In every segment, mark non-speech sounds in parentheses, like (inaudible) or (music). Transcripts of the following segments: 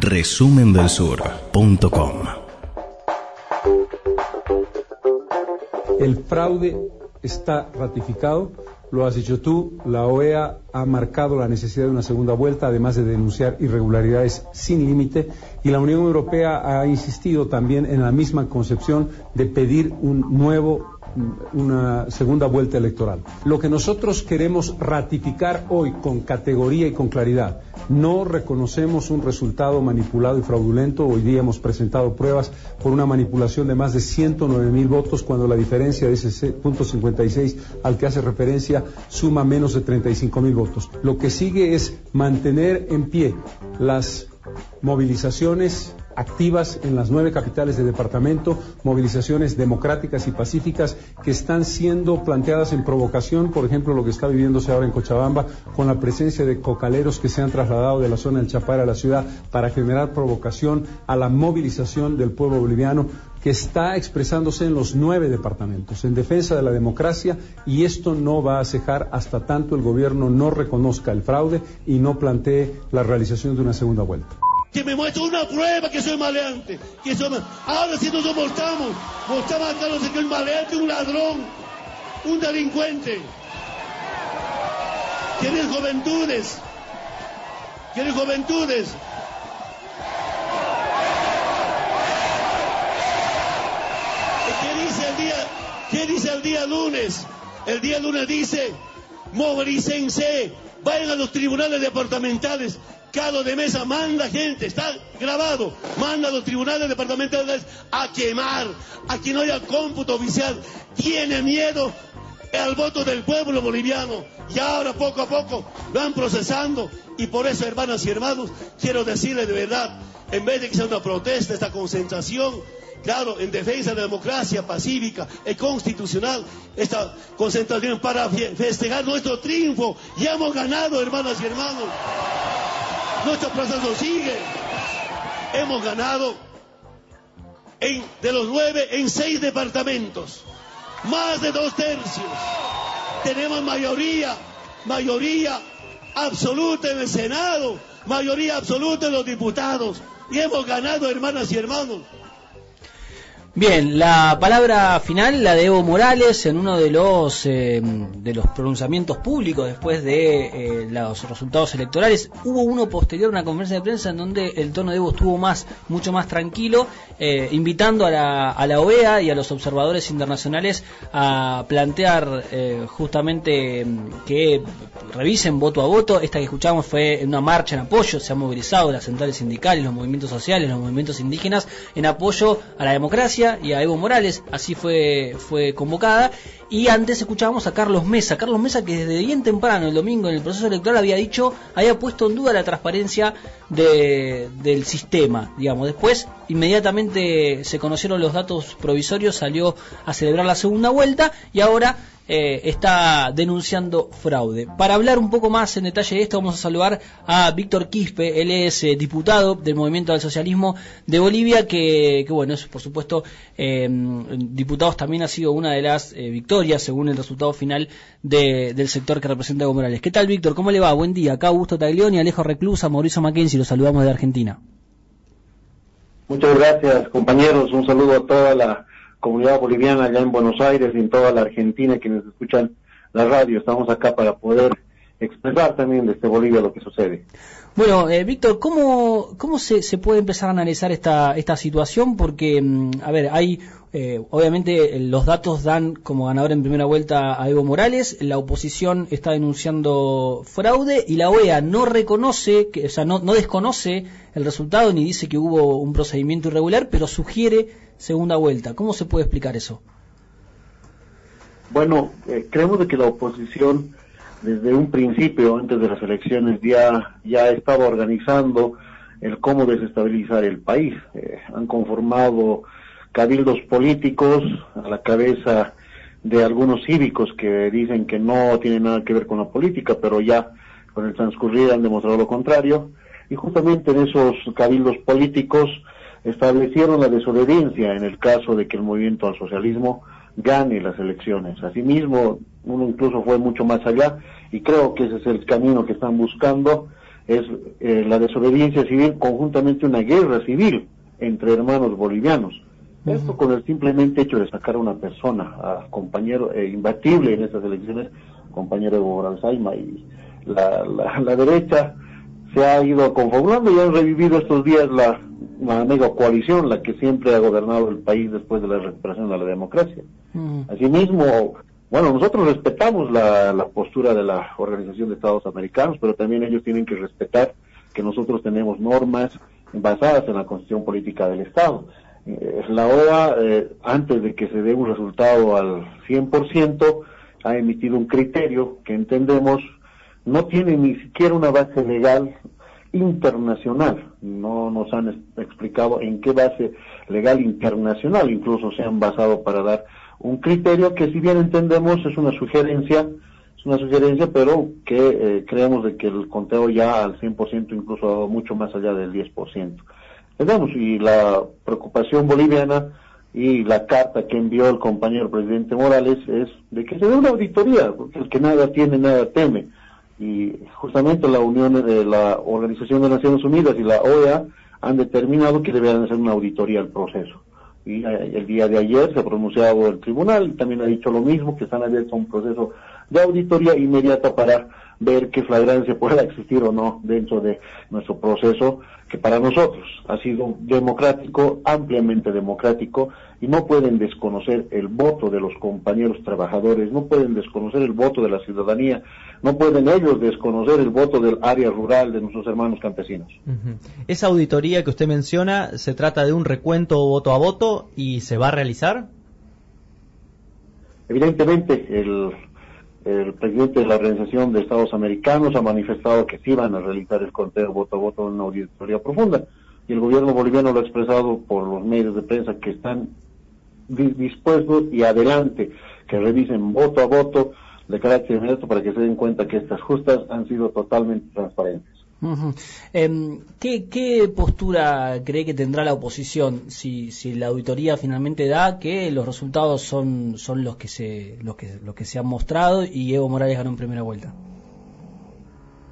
resumendelsur.com El fraude está ratificado, lo has dicho tú, la OEA ha marcado la necesidad de una segunda vuelta, además de denunciar irregularidades sin límite, y la Unión Europea ha insistido también en la misma concepción de pedir un nuevo una segunda vuelta electoral. Lo que nosotros queremos ratificar hoy con categoría y con claridad, no reconocemos un resultado manipulado y fraudulento. Hoy día hemos presentado pruebas por una manipulación de más de 109 mil votos cuando la diferencia de ese punto 56 al que hace referencia suma menos de 35 mil votos. Lo que sigue es mantener en pie las movilizaciones activas en las nueve capitales de departamento, movilizaciones democráticas y pacíficas que están siendo planteadas en provocación, por ejemplo, lo que está viviéndose ahora en Cochabamba, con la presencia de cocaleros que se han trasladado de la zona del Chapar a la ciudad para generar provocación a la movilización del pueblo boliviano que está expresándose en los nueve departamentos. En defensa de la democracia y esto no va a cejar hasta tanto el gobierno no reconozca el fraude y no plantee la realización de una segunda vuelta que me muestre una prueba que soy maleante. Que soy Ahora si nos mostramos, mostramos a Carlos que es maleante, un ladrón, un delincuente. ¿Quieres juventudes? ¿Quieres juventudes? ¿Qué dice el día, qué dice el día lunes? El día lunes dice, movilícense, vayan a los tribunales departamentales, Cado de Mesa manda gente, está grabado, manda a los tribunales departamentales a quemar, a que no haya cómputo oficial. Tiene miedo al voto del pueblo boliviano. Y ahora poco a poco van procesando. Y por eso hermanas y hermanos quiero decirles de verdad en vez de que sea una protesta esta concentración claro en defensa de la democracia pacífica y constitucional esta concentración para festejar nuestro triunfo ya hemos ganado hermanas y hermanos nuestro proceso sigue. Hemos ganado en, de los nueve en seis departamentos. Más de dos tercios. Tenemos mayoría, mayoría absoluta en el Senado, mayoría absoluta en los diputados. Y hemos ganado, hermanas y hermanos. Bien, la palabra final la de Evo Morales en uno de los eh, de los pronunciamientos públicos después de eh, los resultados electorales. Hubo uno posterior, una conferencia de prensa en donde el tono de Evo estuvo más mucho más tranquilo, eh, invitando a la, a la OEA y a los observadores internacionales a plantear justamente mm, que revisen voto a voto. Esta que escuchamos fue una marcha en apoyo, se han movilizado las centrales sindicales, los movimientos sociales, los movimientos indígenas en apoyo a la democracia y a Evo Morales, así fue, fue convocada. Y antes escuchábamos a Carlos Mesa, Carlos Mesa que desde bien temprano, el domingo, en el proceso electoral había dicho, había puesto en duda la transparencia de, del sistema, digamos. Después, inmediatamente se conocieron los datos provisorios, salió a celebrar la segunda vuelta y ahora eh, está denunciando fraude. Para hablar un poco más en detalle de esto, vamos a saludar a Víctor Quispe, él es eh, diputado del Movimiento del Socialismo de Bolivia, que, bueno, es por supuesto, eh, diputados también ha sido una de las victorias según el resultado final del sector que representa Evo Morales. ¿Qué tal, Víctor? ¿Cómo le va? Buen día. Acá Augusto Taglioni, Alejo Reclusa, Mauricio Mackenzie, los saludamos de Argentina. Muchas gracias, compañeros. Un saludo a toda la comunidad boliviana allá en Buenos Aires y en toda la Argentina que nos escuchan la radio. Estamos acá para poder expresar también desde Bolivia lo que sucede. Bueno, eh, Víctor, ¿cómo, cómo se, se, puede empezar a analizar esta, esta situación? Porque, mm, a ver, hay, eh, obviamente, los datos dan como ganador en primera vuelta a Evo Morales, la oposición está denunciando fraude y la OEA no reconoce, que, o sea, no, no desconoce el resultado ni dice que hubo un procedimiento irregular, pero sugiere segunda vuelta. ¿Cómo se puede explicar eso? Bueno, eh, creemos de que la oposición desde un principio, antes de las elecciones, ya, ya estaba organizando el cómo desestabilizar el país. Eh, han conformado cabildos políticos a la cabeza de algunos cívicos que dicen que no tienen nada que ver con la política, pero ya con el transcurrir han demostrado lo contrario. Y justamente en esos cabildos políticos establecieron la desobediencia en el caso de que el movimiento al socialismo gane las elecciones. Asimismo, uno incluso fue mucho más allá y creo que ese es el camino que están buscando es eh, la desobediencia civil conjuntamente una guerra civil entre hermanos bolivianos. Esto con el simplemente hecho de sacar a una persona, a compañero eh, imbatible en estas elecciones, compañero Evo Morales y la, la, derecha se ha ido confabulando y han revivido estos días la, la mega coalición, la que siempre ha gobernado el país después de la recuperación de la democracia. Asimismo, bueno, nosotros respetamos la, la postura de la Organización de Estados Americanos, pero también ellos tienen que respetar que nosotros tenemos normas basadas en la Constitución Política del Estado. La OEA, eh, antes de que se dé un resultado al 100%, ha emitido un criterio que entendemos no tiene ni siquiera una base legal internacional. No nos han explicado en qué base legal internacional incluso se han basado para dar un criterio que si bien entendemos es una sugerencia, es una sugerencia, pero que eh, creemos de que el conteo ya al 100% incluso mucho más allá del 10%. Entendemos, y la preocupación boliviana y la carta que envió el compañero presidente Morales es de que se dé una auditoría, porque el que nada tiene, nada teme. Y justamente la Unión de la Organización de Naciones Unidas y la OEA han determinado que deberán hacer una auditoría al proceso. Y eh, el día de ayer se ha pronunciado el tribunal y también ha dicho lo mismo, que están abiertos a un proceso de auditoría inmediata para ver qué flagrancia (laughs) pueda existir o no dentro de nuestro proceso, que para nosotros ha sido democrático, ampliamente democrático, y no pueden desconocer el voto de los compañeros trabajadores, no pueden desconocer el voto de la ciudadanía, no pueden ellos desconocer el voto del área rural de nuestros hermanos campesinos. Esa auditoría que usted menciona, ¿se trata de un recuento voto a voto y se va a realizar? Evidentemente, el el presidente de la Organización de Estados Americanos ha manifestado que sí van a realizar el conteo voto a voto en una auditoría profunda. Y el gobierno boliviano lo ha expresado por los medios de prensa que están dispuestos y adelante que revisen voto a voto de carácter inmediato para que se den cuenta que estas justas han sido totalmente transparentes. Em, ¿qué, postura cree que tendrá la oposición si, si la auditoría finalmente da que los resultados son, los que se los que se han mostrado y Evo Morales ganó en primera vuelta?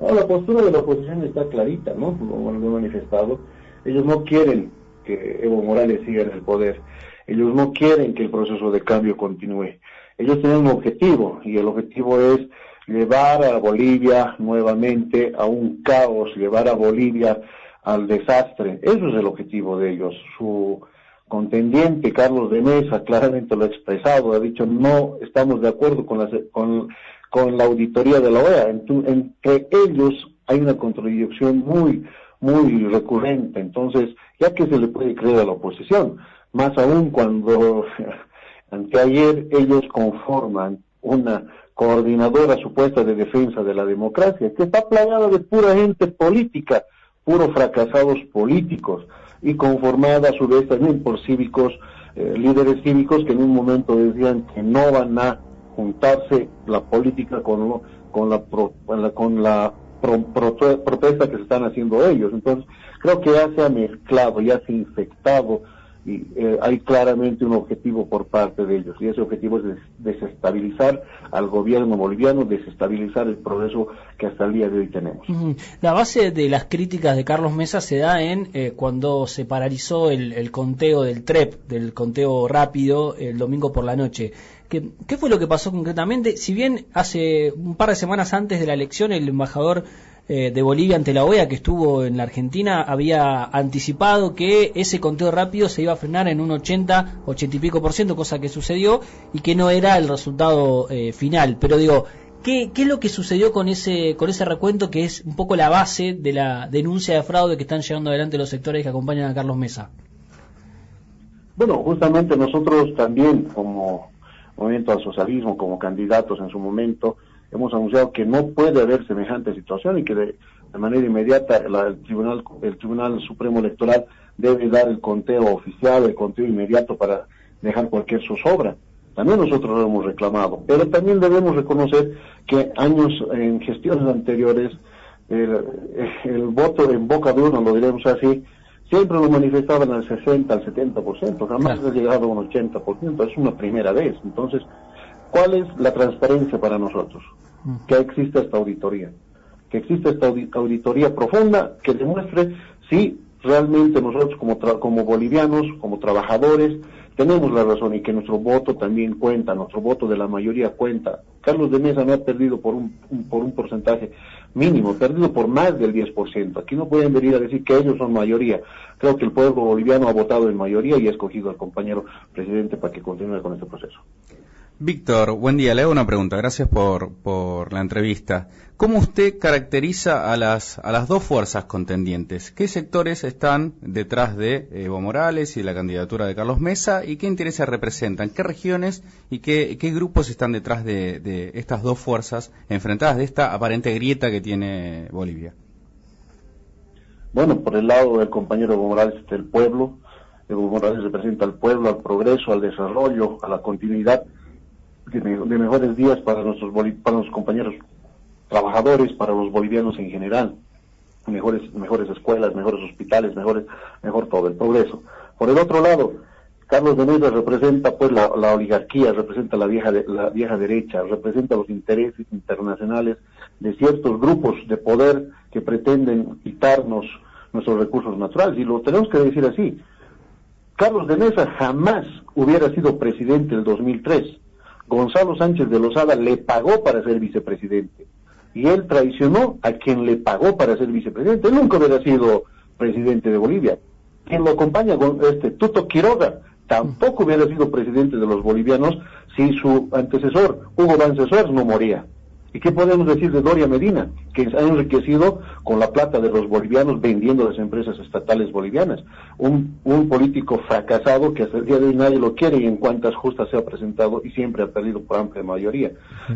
la postura de la oposición está clarita, ¿no? Como lo he manifestado. Ellos no quieren que Evo Morales siga en el poder. Ellos no quieren que el proceso de cambio continúe. Ellos tienen un objetivo y el objetivo es llevar a Bolivia nuevamente a un caos, llevar a Bolivia al desastre. Eso es el objetivo de ellos. Su contendiente, Carlos de Mesa, claramente lo ha expresado, ha dicho no estamos de acuerdo con la, con, con la auditoría de la OEA. Entre ellos hay una contradicción muy, muy recurrente. Entonces, ya que se le puede creer a la oposición, más aún cuando (laughs) anteayer ellos conforman una coordinadora supuesta de defensa de la democracia, que está plagada de pura gente política, puros fracasados políticos, y conformada a su vez también por cívicos, eh, líderes cívicos que en un momento decían que no van a juntarse la política con, con la, con la protesta que se están haciendo ellos. Entonces, creo que ya se ha mezclado, ya se ha infectado y eh, hay claramente un objetivo por parte de ellos y ese objetivo es desestabilizar al gobierno boliviano, desestabilizar el progreso que hasta el día de hoy tenemos. La base de las críticas de Carlos Mesa se da en eh, cuando se paralizó el, conteo del TREP, del conteo rápido, el domingo por la noche. ¿Qué, ¿Qué fue lo que pasó concretamente? Si bien hace un par de semanas antes de la elección el embajador eh, de Bolivia ante la OEA que estuvo en la Argentina había anticipado que ese conteo rápido se iba a frenar en un 80, 80 y pico por ciento, cosa que sucedió y que no era el resultado eh, final. Pero digo, ¿qué, ¿qué, es lo que sucedió con ese, con ese recuento que es un poco la base de la denuncia de fraude que están llevando adelante los sectores que acompañan a Carlos Mesa? Bueno, justamente nosotros también como Movimiento al Socialismo, como candidatos en su momento, hemos anunciado que no puede haber semejante situación y que de, manera inmediata el tribunal el tribunal supremo electoral debe dar el conteo oficial el conteo inmediato para dejar cualquier zozobra. También nosotros lo hemos reclamado pero también debemos reconocer que años en gestiones anteriores el, voto en boca de uno lo diremos así siempre lo manifestaban al 60 al 70% jamás ha llegado a un 80% es una primera vez. Entonces ¿Cuál es la transparencia para nosotros? Que exista esta auditoría. que exista esta auditoría profunda que demuestre si realmente nosotros como, como bolivianos, como trabajadores, tenemos la razón y que nuestro voto también cuenta, nuestro voto de la mayoría cuenta. Carlos de Mesa no ha perdido por un, por un porcentaje mínimo, ha perdido por más del 10%. Aquí no pueden venir a decir que ellos son mayoría. Creo que el pueblo boliviano ha votado en mayoría y ha escogido al compañero presidente para que continúe con este proceso. Víctor, buen día. Le hago una pregunta. Gracias por, por la entrevista. ¿Cómo usted caracteriza a las, a las dos fuerzas contendientes? ¿Qué sectores están detrás de Evo Morales y la candidatura de Carlos Mesa? ¿Y qué intereses representan? ¿Qué regiones y qué, qué grupos están detrás de, de estas dos fuerzas enfrentadas de esta aparente grieta que tiene Bolivia? Bueno, por el lado del compañero Evo Morales está el pueblo. Evo Morales representa al pueblo, al progreso, al desarrollo, a la continuidad de, mejores días para nuestros, para nuestros compañeros trabajadores, para los bolivianos en general, mejores, mejores escuelas, mejores hospitales, mejores, mejor todo, el progreso. Por el otro lado, Carlos de Mesa representa pues la, oligarquía, representa la vieja, la vieja derecha, representa los intereses internacionales de ciertos grupos de poder que pretenden quitarnos nuestros recursos naturales. Y lo tenemos que decir así. Carlos de Mesa jamás hubiera sido presidente el 2003. Gonzalo Sánchez de Lozada le pagó para ser vicepresidente y él traicionó a quien le pagó para ser vicepresidente. Nunca hubiera sido presidente de Bolivia. Quien lo acompaña, este Tuto Quiroga, tampoco hubiera sido presidente de los bolivianos si su antecesor, Hugo Bancesuers, no moría. ¿Y qué podemos decir de Doria Medina, que ha enriquecido con la plata de los bolivianos vendiendo las empresas estatales bolivianas? Un, un político fracasado que hasta el día de hoy nadie lo quiere y en cuantas justas se ha presentado y siempre ha perdido por amplia mayoría.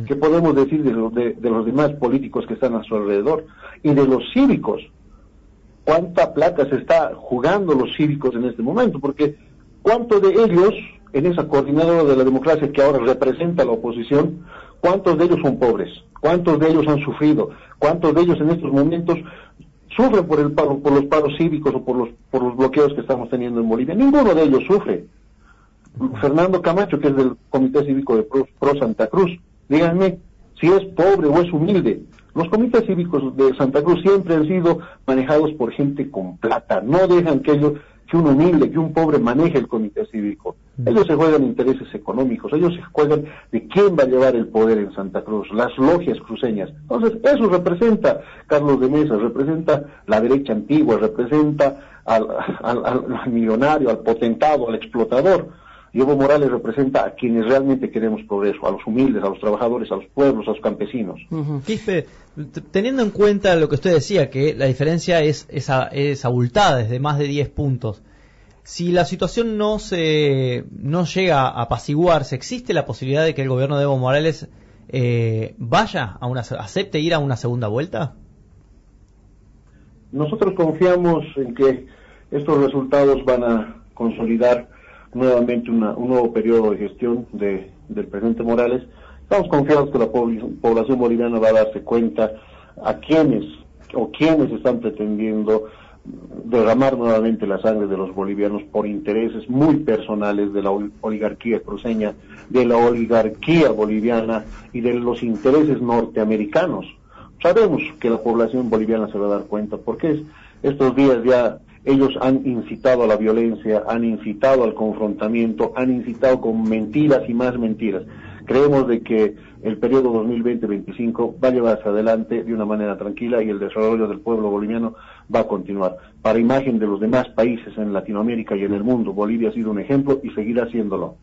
¿Qué podemos decir de, de los demás políticos que están a su alrededor? Y de los cívicos. ¿Cuánta plata se está jugando los cívicos en este momento? Porque ¿cuánto de ellos en esa coordinadora de la democracia que ahora representa la oposición, ¿cuántos de ellos son pobres? ¿Cuántos de ellos han sufrido? ¿Cuántos de ellos en estos momentos sufren por, el por los paros cívicos o por los, por los bloqueos que estamos teniendo en Bolivia? Ninguno de ellos sufre. Fernando Camacho, que es del Comité Cívico de Pro, Santa Cruz, díganme si es pobre o es humilde. Los comités cívicos de Santa Cruz siempre han sido manejados por gente con plata, no dejan que ellos que un humilde, que un pobre maneje el comité cívico. Mm. Ellos se juegan intereses económicos, ellos se juegan de quién va a llevar el poder en Santa Cruz, las logias cruceñas. Entonces, eso representa Carlos de Mesa, representa la derecha antigua, representa al, al millonario, al potentado, al explotador. Y Evo Morales representa a quienes realmente queremos progreso, a los humildes, a los trabajadores, a los pueblos, a los campesinos. Quispe, teniendo en cuenta lo que usted decía, que la diferencia es, es, abultada, desde más de 10 puntos, si la situación no se no llega a apaciguarse, ¿existe la posibilidad de que el gobierno de Evo Morales eh, vaya a una acepte ir a una segunda vuelta? Nosotros confiamos en que estos resultados van a consolidar nuevamente un nuevo periodo de gestión de, del presidente Morales. Estamos confiados que la población boliviana va a darse cuenta a quienes o quienes están pretendiendo derramar nuevamente la sangre de los bolivianos por intereses muy personales de la oligarquía cruceña, de la oligarquía boliviana y de los intereses norteamericanos. Sabemos que la población boliviana se va a dar cuenta porque estos días ya ellos han incitado a la violencia, han incitado al confrontamiento, han incitado con mentiras y más mentiras. Creemos de que el periodo 2020-25 va a llevarse adelante de una manera tranquila y el desarrollo del pueblo boliviano va a continuar. Para imagen de los demás países en Latinoamérica y en el mundo, Bolivia ha sido un ejemplo y seguirá siéndolo.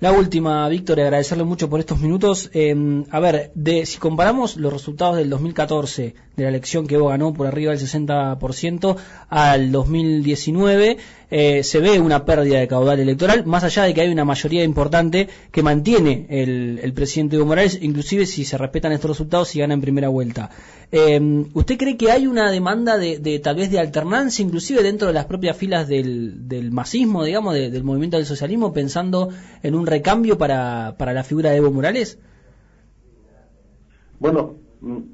La última, Víctor, agradecerle mucho por estos minutos. Em, a ver, de, si comparamos los resultados del 2014, de la elección que Evo ganó por arriba del 60%, al 2019, eh, se ve una pérdida de caudal electoral, más allá de que hay una mayoría importante que mantiene el, presidente Evo Morales, inclusive si se respetan estos resultados y gana en primera vuelta. Em, ¿Usted cree que hay una demanda de, tal vez de alternancia, inclusive dentro de las propias filas del, del masismo, digamos, del movimiento del socialismo, pensando en un recambio para, para la figura de Evo Morales? Bueno,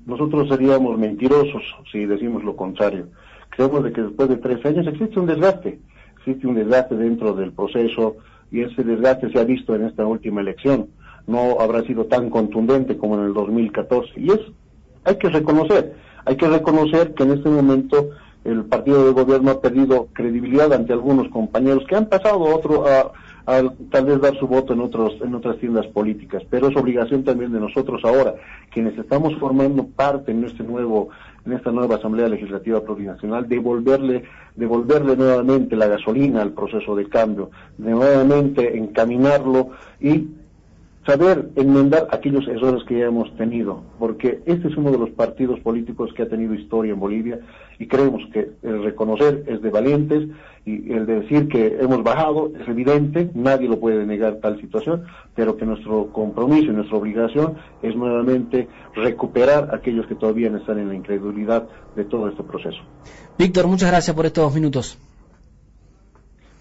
nosotros seríamos mentirosos si decimos lo contrario. Creemos de que después de tres años existe un desgaste existe un desgaste dentro del proceso y ese desgaste se ha visto en esta última elección. No habrá sido tan contundente como en el 2014 y es hay que reconocer, hay que reconocer que en este momento el partido de gobierno ha perdido credibilidad ante algunos compañeros que han pasado a otro a, tal vez dar su voto en otros en otras tiendas políticas, pero es obligación también de nosotros ahora, quienes estamos formando parte en este nuevo en esta nueva Asamblea Legislativa Plurinacional, devolverle devolverle nuevamente la gasolina al proceso de cambio, de nuevamente encaminarlo y saber enmendar aquellos errores que ya hemos tenido, porque este es uno de los partidos políticos que ha tenido historia en Bolivia y creemos que el reconocer es de valientes y el decir que hemos bajado es evidente, nadie lo puede negar tal situación, pero que nuestro compromiso y nuestra obligación es nuevamente recuperar aquellos que todavía están en la incredulidad de todo este proceso. Víctor, muchas gracias por estos minutos.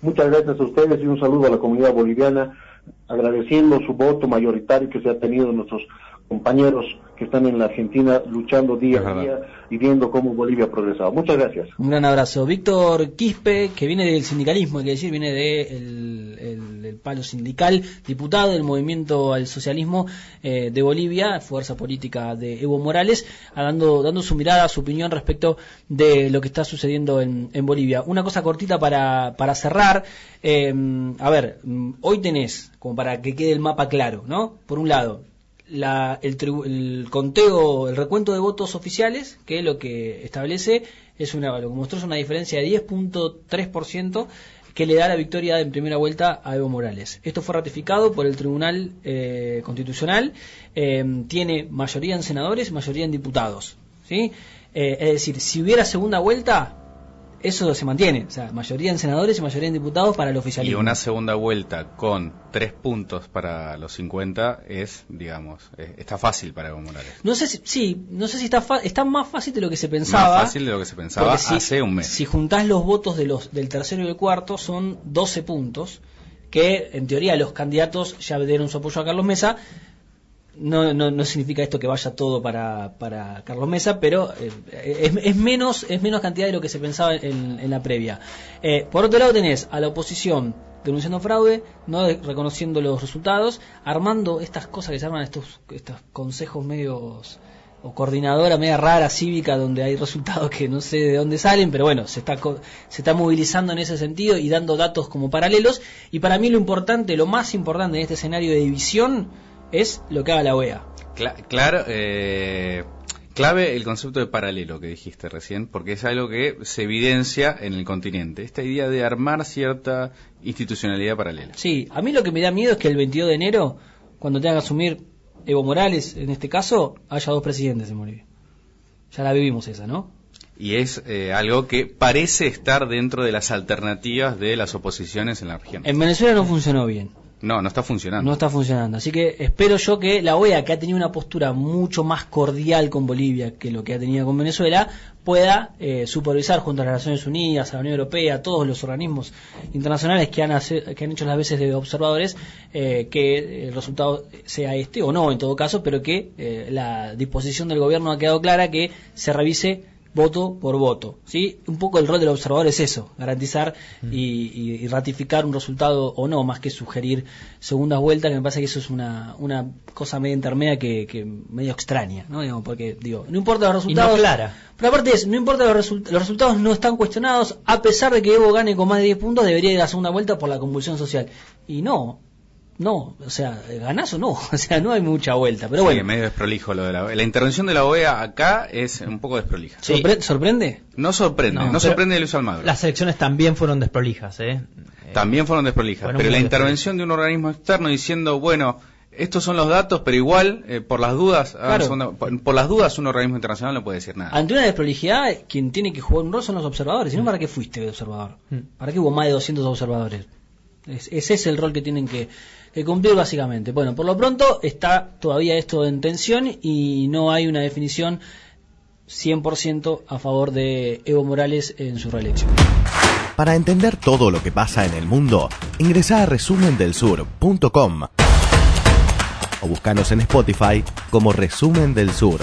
Muchas gracias a ustedes y un saludo a la comunidad boliviana agradeciendo su voto mayoritario que se ha tenido nuestros compañeros que están en la Argentina luchando día a día y viendo cómo Bolivia ha progresado. Muchas gracias. Un gran abrazo. Víctor Quispe, que viene del sindicalismo, hay que decir, viene del de el, palo sindical, diputado del movimiento al socialismo eh, de Bolivia, fuerza política de Evo Morales, dando, dando su mirada, su opinión respecto de lo que está sucediendo en, Bolivia. Una cosa cortita para, para cerrar. Eh, a ver, hoy tenés, como para que quede el mapa claro, ¿no? Por un lado, el, conteo, el recuento de votos oficiales, que lo que establece es una, lo que mostró es una diferencia de 10.3% que le da la victoria en primera vuelta a Evo Morales. Esto fue ratificado por el Tribunal eh, Constitucional, eh, tiene mayoría en senadores, mayoría en diputados. ¿sí? Eh, es decir, si hubiera segunda vuelta, eso se mantiene, o sea, mayoría en senadores y mayoría en diputados para el oficialismo. Y una segunda vuelta con tres puntos para los 50 es, digamos, está fácil para Evo Morales. No sé si, sí, no sé si está, está más fácil de lo que se pensaba. Más fácil de lo que se pensaba hace un mes. Si juntás los votos de los, del tercero y el cuarto, son 12 puntos, que en teoría los candidatos ya dieron su apoyo a Carlos Mesa, no, no, no, significa esto que vaya todo para, para Carlos Mesa, pero eh, es, es, menos, es menos cantidad de lo que se pensaba en, en la previa. Eh, por otro lado tenés a la oposición denunciando fraude, no reconociendo los resultados, armando estas cosas que se arman estos, estos consejos medios o coordinadora media rara cívica donde hay resultados que no sé de dónde salen, pero bueno, se está, se está movilizando en ese sentido y dando datos como paralelos. Y para mí lo importante, lo más importante en este escenario de división, es lo que haga la OEA. claro, eh, clave el concepto de paralelo que dijiste recién, porque es algo que se evidencia en el continente, esta idea de armar cierta institucionalidad paralela. Sí, a mí lo que me da miedo es que el 22 de enero, cuando tenga que asumir Evo Morales, en este caso, haya dos presidentes en Bolivia. Ya la vivimos esa, ¿no? Y es eh, algo que parece estar dentro de las alternativas de las oposiciones en la región. En Venezuela no funcionó bien. No, no está funcionando. No está funcionando. Así que espero yo que la OEA, que ha tenido una postura mucho más cordial con Bolivia que lo que ha tenido con Venezuela, pueda eh, supervisar junto a las Naciones Unidas, a la Unión Europea, a todos los organismos internacionales que han, que han hecho las veces de observadores, eh, que el resultado sea este o no en todo caso, pero que eh, la disposición del gobierno ha quedado clara que se revise voto por voto. ¿sí? Un poco el rol del observador es eso, garantizar mm. y, ratificar un resultado o no, más que sugerir segundas vueltas, que me parece que eso es una, una cosa medio intermedia que, medio extraña, ¿no? Digamos, porque digo, no importa los resultados. clara. Pero aparte es, no importa los, los resultados no están cuestionados, a pesar de que Evo gane con más de 10 puntos, debería ir a la segunda vuelta por la convulsión social. Y no, no, o sea, ganás o no, (laughs) o sea, no hay mucha vuelta, pero bueno. medio desprolijo lo de la La intervención de la OEA acá es un poco desprolija. ¿Sorprende? No sorprende, no, sorprende de Luis Almagro. Las elecciones también fueron desprolijas, ¿eh? También fueron desprolijas, pero la intervención de un organismo externo diciendo, bueno, estos son los datos, pero igual, eh, por las dudas, por, las dudas un organismo internacional no puede decir nada. Ante una desprolijidad, quien tiene que jugar un rol son los observadores, y no mm. para qué fuiste observador. Mm. ¿Para qué hubo más de 200 observadores? ese es el rol que tienen que, que cumplir básicamente. Bueno, por lo pronto está todavía esto en tensión y no hay una definición 100% a favor de Evo Morales en su reelección. Para entender todo lo que pasa en el mundo, ingresa a resumendelsur.com o buscanos en Spotify como Resumen del Sur.